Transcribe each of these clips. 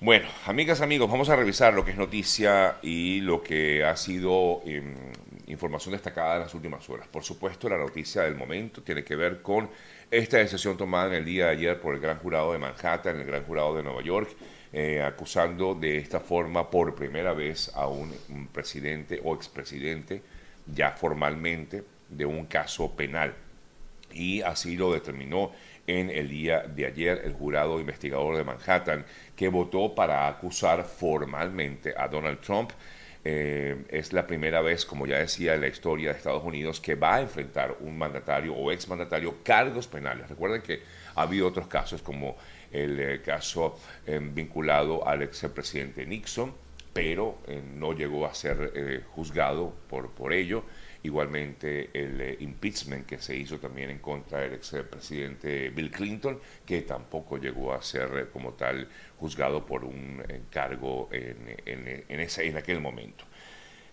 Bueno, amigas, amigos, vamos a revisar lo que es noticia y lo que ha sido em, información destacada en las últimas horas. Por supuesto, la noticia del momento tiene que ver con esta decisión tomada en el día de ayer por el Gran Jurado de Manhattan, el Gran Jurado de Nueva York, eh, acusando de esta forma por primera vez a un, un presidente o expresidente, ya formalmente, de un caso penal. Y así lo determinó en el día de ayer el jurado investigador de Manhattan que votó para acusar formalmente a Donald Trump. Eh, es la primera vez, como ya decía, en la historia de Estados Unidos que va a enfrentar un mandatario o exmandatario cargos penales. Recuerden que ha habido otros casos como el eh, caso eh, vinculado al expresidente Nixon, pero no llegó a ser juzgado por, por ello. Igualmente el eh, impeachment que se hizo también en contra del expresidente Bill Clinton, que tampoco llegó a ser eh, como tal juzgado por un encargo en, en, ese, en aquel momento.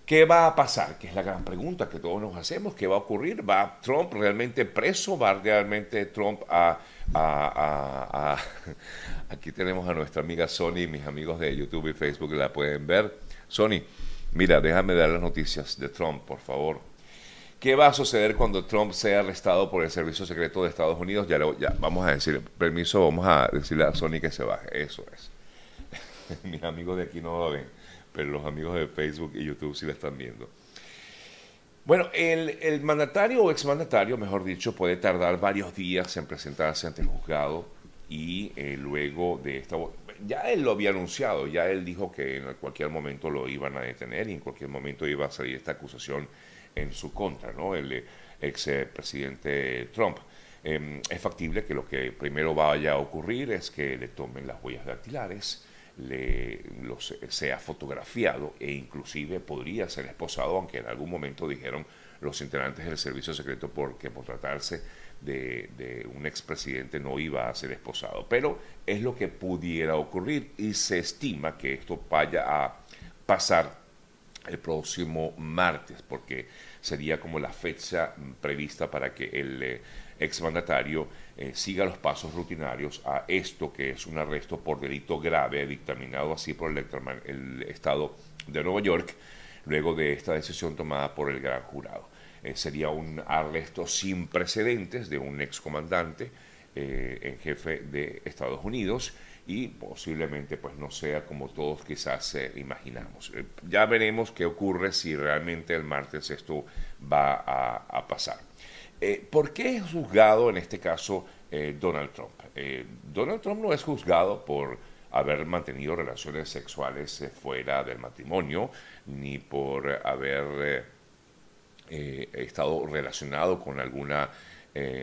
¿Qué va a pasar? Que es la gran pregunta que todos nos hacemos. ¿Qué va a ocurrir? ¿Va Trump realmente preso? ¿Va realmente Trump a... a, Aquí tenemos a nuestra amiga Sony, mis amigos de YouTube y Facebook la pueden ver. Sony, mira, déjame dar las noticias de Trump, por favor. ¿Qué va a suceder cuando Trump sea arrestado por el Servicio Secreto de Estados Unidos? Ya, ya vamos a decir, permiso, vamos a decirle a Sony que se baje. Eso es. Mis amigos de aquí no lo ven, pero los amigos de Facebook y YouTube sí lo están viendo. Bueno, el, mandatario o exmandatario, mejor dicho, puede tardar varios días en presentarse ante el juzgado y eh, luego de esta... Ya él lo había anunciado, ya él dijo que en cualquier momento lo iban a detener y en cualquier momento iba a salir esta acusación en su contra, ¿no? El ex presidente Trump. Em, es factible que lo que primero vaya a ocurrir es que le tomen las huellas dactilares, le los, sea fotografiado e inclusive podría ser esposado, aunque en algún momento dijeron los integrantes del servicio secreto porque por tratarse de, de un expresidente no iba a ser esposado. Pero es lo que pudiera ocurrir y se estima que esto vaya a pasar el próximo martes, porque sería como la fecha prevista para que el eh, exmandatario eh, siga los pasos rutinarios a esto que es un arresto por delito grave dictaminado así por el, el Estado de Nueva York, luego de esta decisión tomada por el gran jurado. Eh, sería un arresto sin precedentes de un excomandante en jefe de Estados Unidos y posiblemente pues no sea como todos quizás eh, imaginamos. Eh, ya veremos qué ocurre si realmente el martes esto va a, pasar. Eh, ¿Por qué es juzgado en este caso Donald Trump? Donald Trump no es juzgado por haber mantenido relaciones sexuales fuera del matrimonio, ni por haber estado relacionado con alguna,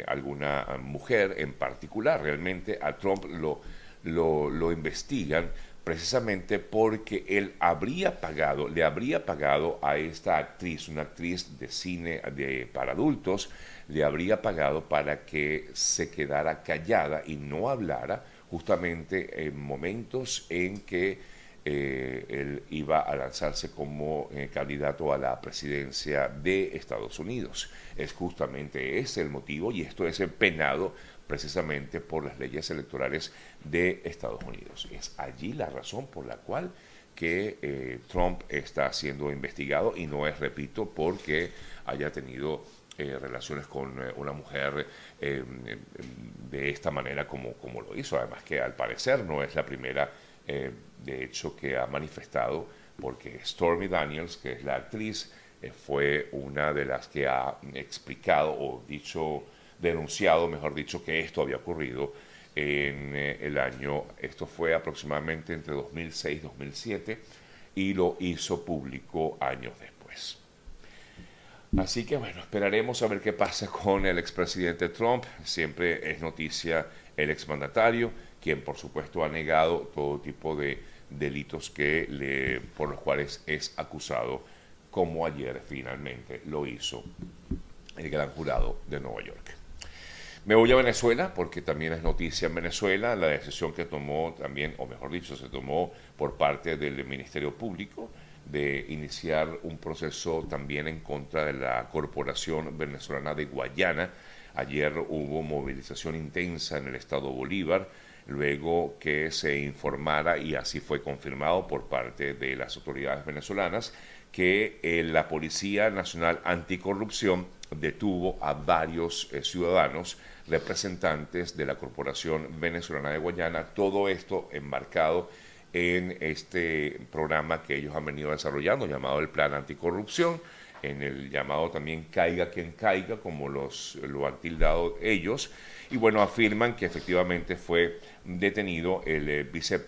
alguna mujer en particular. Realmente a Trump lo lo, investigan precisamente porque él habría pagado, le habría pagado a esta actriz, una actriz de cine de, para adultos, le habría pagado para que se quedara callada y no hablara justamente en momentos en que eh, él iba a lanzarse como eh, candidato a la presidencia de Estados Unidos. Es justamente ese el motivo y esto es penado precisamente por las leyes electorales de Estados Unidos. Es allí la razón por la cual que eh, Trump está siendo investigado y no es, repito, porque haya tenido eh, relaciones con eh, una mujer de esta manera como, como lo hizo. Además que al parecer no es la primera, de hecho, que ha manifestado, porque Stormy Daniels, que es la actriz, fue una de las que ha explicado o dicho denunciado, mejor dicho, que esto había ocurrido en eh, el año, esto fue aproximadamente entre 2006 y 2007, y lo hizo público años después. Así que bueno, esperaremos a ver qué pasa con el expresidente Trump. Siempre es noticia el exmandatario, quien por supuesto ha negado todo tipo de delitos que le, por los cuales es acusado, como ayer finalmente lo hizo el gran jurado de Nueva York. Me voy a Venezuela porque también es noticia en Venezuela la decisión que tomó también, o mejor dicho, se tomó por parte del Ministerio Público de iniciar un proceso también en contra de la Corporación Venezolana de Guayana. Ayer hubo movilización intensa en el estado Bolívar luego que se informara, y así fue confirmado por parte de las autoridades venezolanas, que eh, la Policía Nacional Anticorrupción detuvo a varios eh, ciudadanos representantes de la Corporación Venezolana de Guayana, todo esto enmarcado en este programa que ellos han venido desarrollando llamado el Plan Anticorrupción, en el llamado también Caiga quien caiga, como los, lo han tildado ellos, y bueno, afirman que efectivamente fue detenido el eh,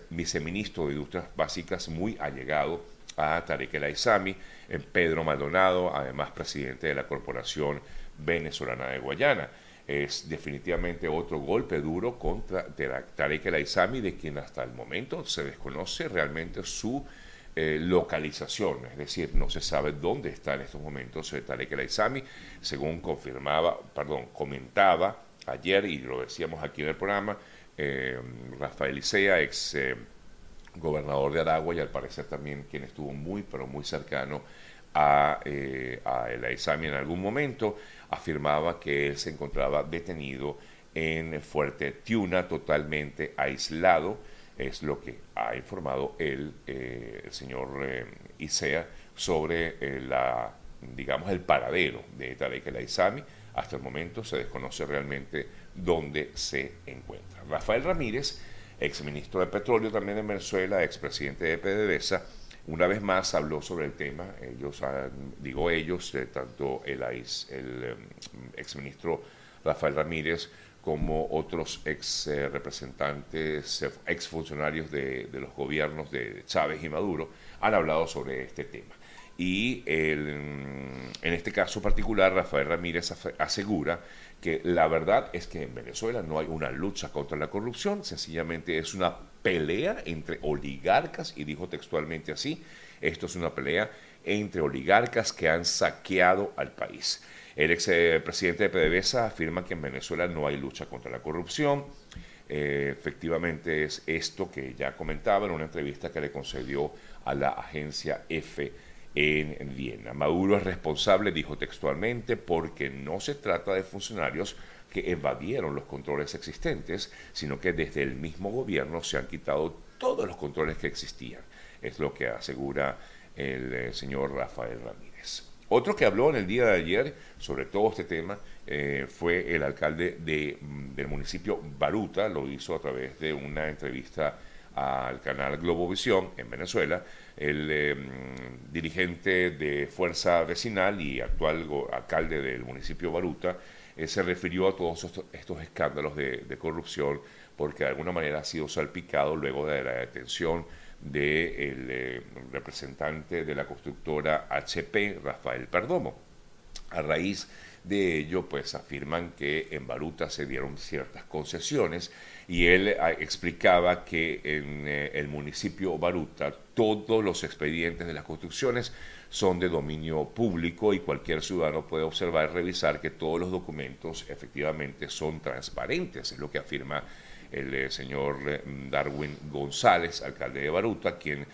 viceministro de Industrias Básicas muy allegado a Tarek El Aizami, eh, Pedro Maldonado, además presidente de la Corporación Venezolana de Guayana. Es definitivamente otro golpe duro contra Tarek El Aizami, de quien hasta el momento se desconoce realmente su eh, localización, es decir, no se sabe dónde está en estos momentos eh, Tarek El Aizami, según confirmaba, perdón, comentaba ayer, y lo decíamos aquí en el programa, Rafael Isea, ex gobernador de Aragua y al parecer también quien estuvo muy, pero muy cercano a, eh, a el en algún momento, afirmaba que él se encontraba detenido en Fuerte Tiuna, totalmente aislado, es lo que ha informado el, eh, el señor eh, Isea sobre eh, la, digamos, el paradero de Tarek El Aizami. Hasta el momento se desconoce realmente dónde se encuentra. Rafael Ramírez exministro de Petróleo también en Venezuela, expresidente de PDVSA, una vez más habló sobre el tema. Ellos, digo ellos, eh, tanto el, el em, exministro Rafael Ramírez como otros ex eh, representantes, eh, ex funcionarios de, de, los gobiernos de Chávez y Maduro, han hablado sobre este tema. Y en este caso particular, Rafael Ramírez asegura que la verdad es que en Venezuela no hay una lucha contra la corrupción, sencillamente es una pelea entre oligarcas, y dijo textualmente así, esto es una pelea entre oligarcas que han saqueado al país. El ex eh, de PDVSA afirma que en Venezuela no hay lucha contra la corrupción. Eh, efectivamente es esto que ya comentaba en una entrevista que le concedió a la agencia F en Viena. Maduro es responsable, dijo textualmente, porque no se trata de funcionarios que evadieron los controles existentes, sino que desde el mismo gobierno se han quitado todos los controles que existían. Es lo que asegura el eh, señor Rafael Ramírez. Otro que habló en el día de ayer sobre todo este tema eh, fue el alcalde de, mm, del municipio Baruta, lo hizo a través de una entrevista al canal Globovisión en Venezuela, el em, dirigente de Fuerza Vecinal y actual alcalde del municipio Baruta, eh, se refirió a todos estos, escándalos de, corrupción porque de alguna manera ha sido salpicado luego de la detención del eh, representante de la constructora HP, Rafael Perdomo. A raíz de ello, pues afirman que en Baruta se dieron ciertas concesiones y él ah, explicaba que en eh, el municipio Baruta todos los expedientes de las construcciones son de dominio público y cualquier ciudadano puede observar y revisar que todos los documentos efectivamente son transparentes, es lo que afirma el eh, señor eh, Darwin González, alcalde de Baruta, quien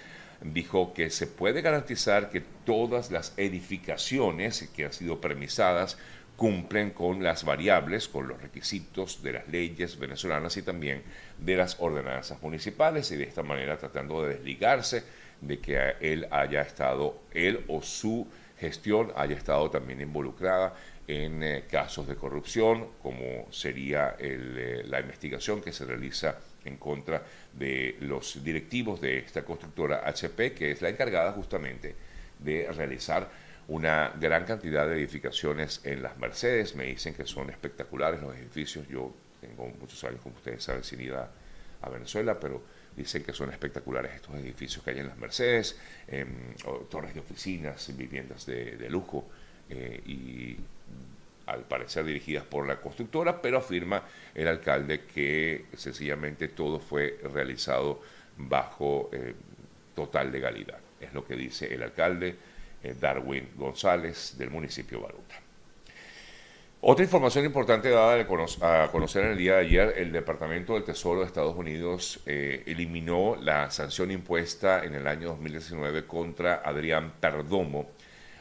dijo que se puede garantizar que todas las edificaciones que han sido permisadas cumplen con las variables, con los requisitos de las leyes venezolanas y también de las ordenanzas municipales y de esta manera tratando de desligarse de que él haya estado, él o su gestión haya estado también involucrada en eh, casos de corrupción, como sería eh, la investigación que se realiza en contra de los directivos de esta constructora HP, que es la encargada justamente de realizar una gran cantidad de edificaciones en las Mercedes. Me dicen que son espectaculares los edificios. Yo tengo muchos años, como ustedes saben, sin ir a, Venezuela, pero dicen que son espectaculares estos edificios que hay en las Mercedes, torres de oficinas, viviendas de, lujo eh, y al parecer dirigidas por la constructora, pero afirma el alcalde que sencillamente todo fue realizado bajo eh, total legalidad. Es lo que dice el alcalde Darwin González del municipio Baruta. Otra información importante dada a conocer en el día de ayer, el Departamento del Tesoro de Estados Unidos eh, eliminó la sanción impuesta en el año 2019 contra Adrián Perdomo.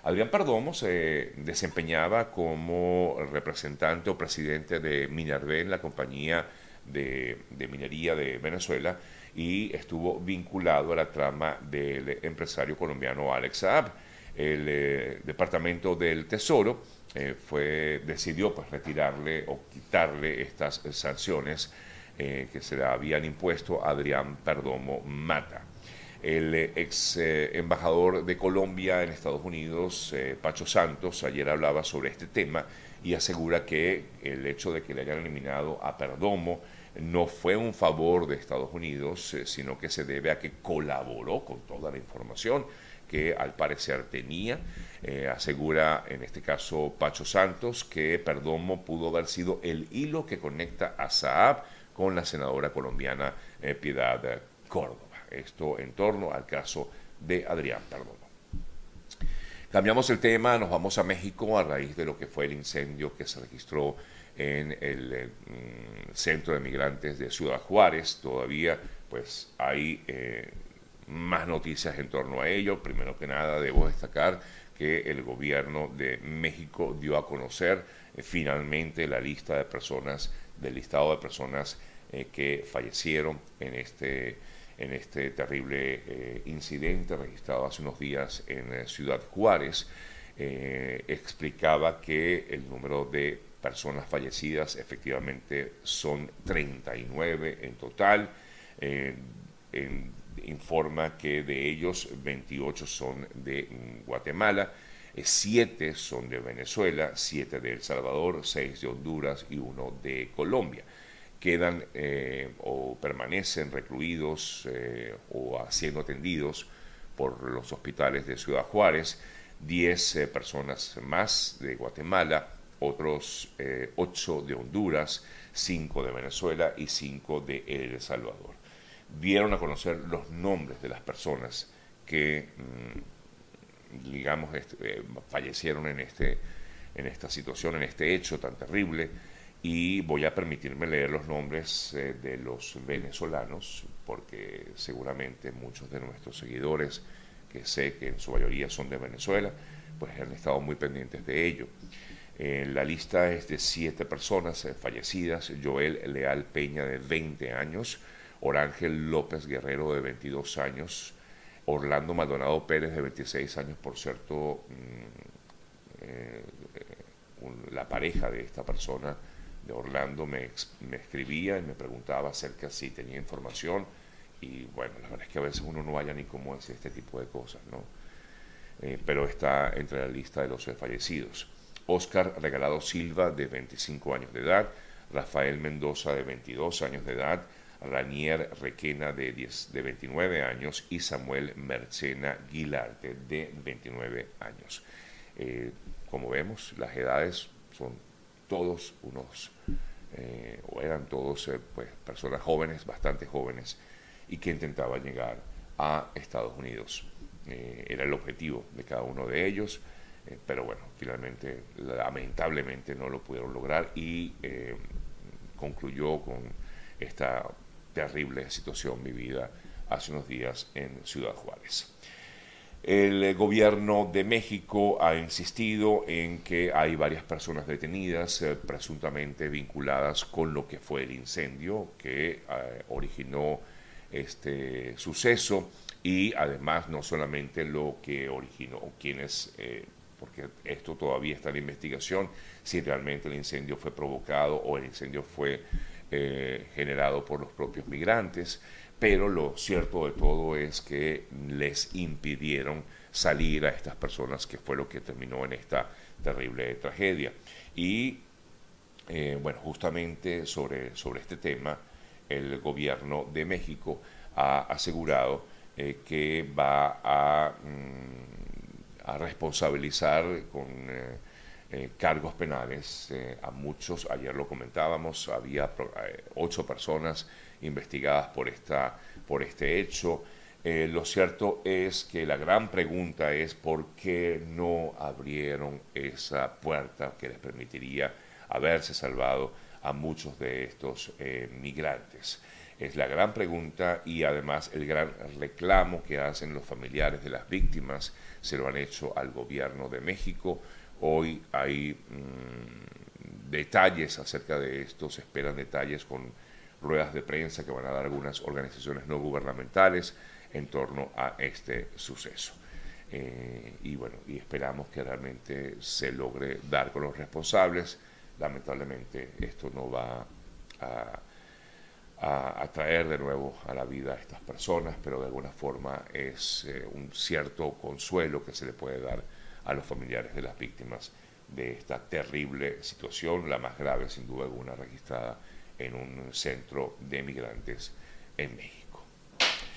Adrián Perdomo se desempeñaba como representante o presidente de Minervé, la compañía de, minería de Venezuela y estuvo vinculado a la trama del empresario colombiano Alex Saab. El eh, Departamento del Tesoro eh, fue, decidió pues, retirarle o quitarle estas sanciones eh, que se le habían impuesto a Adrián Perdomo Mata. El ex embajador de Colombia en Estados Unidos, Pacho Santos, ayer hablaba sobre este tema y asegura que el hecho de que le hayan eliminado a Perdomo no fue un favor de Estados Unidos, sino que se debe a que colaboró con toda la información que al parecer tenía. Eh, asegura en este caso Pacho Santos que Perdomo pudo haber sido el hilo que conecta a Saab con la senadora colombiana eh, Piedad Córdoba. Esto en torno al caso de Adrián Perdomo. Cambiamos el tema, nos vamos a México a raíz de lo que fue el incendio que se registró en el mm, centro de migrantes de Ciudad Juárez. Todavía pues hay eh, más noticias en torno a ello. Primero que nada debo destacar que el gobierno de México dio a conocer eh, finalmente la lista de personas, del listado de personas eh, que fallecieron en este, en este terrible incidente registrado hace unos días en Ciudad Juárez. explicaba que el número de personas fallecidas, efectivamente son 39 en total. Eh, informa que de ellos 28 son de Guatemala, 7 eh, son de Venezuela, 7 de El Salvador, 6 de Honduras y 1 de Colombia. Quedan eh, o permanecen recluidos o siendo atendidos por los hospitales de Ciudad Juárez, 10 personas más de Guatemala, otros eh, ocho de Honduras, cinco de Venezuela y cinco de El Salvador. Dieron a conocer los nombres de las personas que, mm, digamos, este, eh, fallecieron en, este, en esta situación, en este hecho tan terrible, y voy a permitirme leer los nombres eh, de los venezolanos, porque seguramente muchos de nuestros seguidores, que sé que en su mayoría son de Venezuela, pues han estado muy pendientes de ello. Eh, la lista es de siete personas fallecidas. Joel Leal Peña, de 20 años. Orángel López Guerrero, de 22 años. Orlando Maldonado Pérez, de 26 años, por cierto, mm, eh, la pareja de esta persona, de Orlando, me, escribía y me preguntaba acerca si tenía información. Y bueno, la verdad es que a veces uno no vaya ni cómo hacer este tipo de cosas, ¿no? pero está entre la lista de los fallecidos. Oscar Regalado Silva, de 25 años de edad, Rafael Mendoza, de 22 años de edad, Ranier Requena, de, 10, de 29 años, y Samuel Mercena Guilarte, de 29 años. Eh, como vemos, las edades son todos unos, eh, o eran todos eh, pues, personas jóvenes, bastante jóvenes, y que intentaban llegar a Estados Unidos. era el objetivo de cada uno de ellos. Pero bueno, finalmente, lamentablemente no lo pudieron lograr y concluyó con esta terrible situación vivida hace unos días en Ciudad Juárez. El gobierno de México ha insistido en que hay varias personas detenidas eh, presuntamente vinculadas con lo que fue el incendio que originó este suceso y además no solamente lo que originó, quienes porque esto todavía está en investigación, si realmente el incendio fue provocado o el incendio fue eh, generado por los propios migrantes, pero lo cierto de todo es que les impidieron salir a estas personas, que fue lo que terminó en esta terrible tragedia. Y eh, bueno, justamente sobre, sobre este tema, el gobierno de México ha asegurado eh, que va a... Mm, a responsabilizar con eh, eh, cargos penales eh, a muchos. Ayer lo comentábamos, había ocho personas investigadas por, esta, por este hecho. lo cierto es que la gran pregunta es por qué no abrieron esa puerta que les permitiría haberse salvado a muchos de estos migrantes. Es la gran pregunta y además el gran reclamo que hacen los familiares de las víctimas se lo han hecho al gobierno de México. Hoy hay mm, detalles acerca de esto, se esperan detalles con, ruedas de prensa que van a dar algunas organizaciones no gubernamentales en torno a este suceso. Eh, y bueno, y esperamos que realmente se logre dar con los responsables. Lamentablemente esto no va a, traer de nuevo a la vida a estas personas, pero de alguna forma es eh, un cierto consuelo que se le puede dar a los familiares de las víctimas de esta terrible situación, la más grave sin duda alguna registrada en un centro de migrantes en México.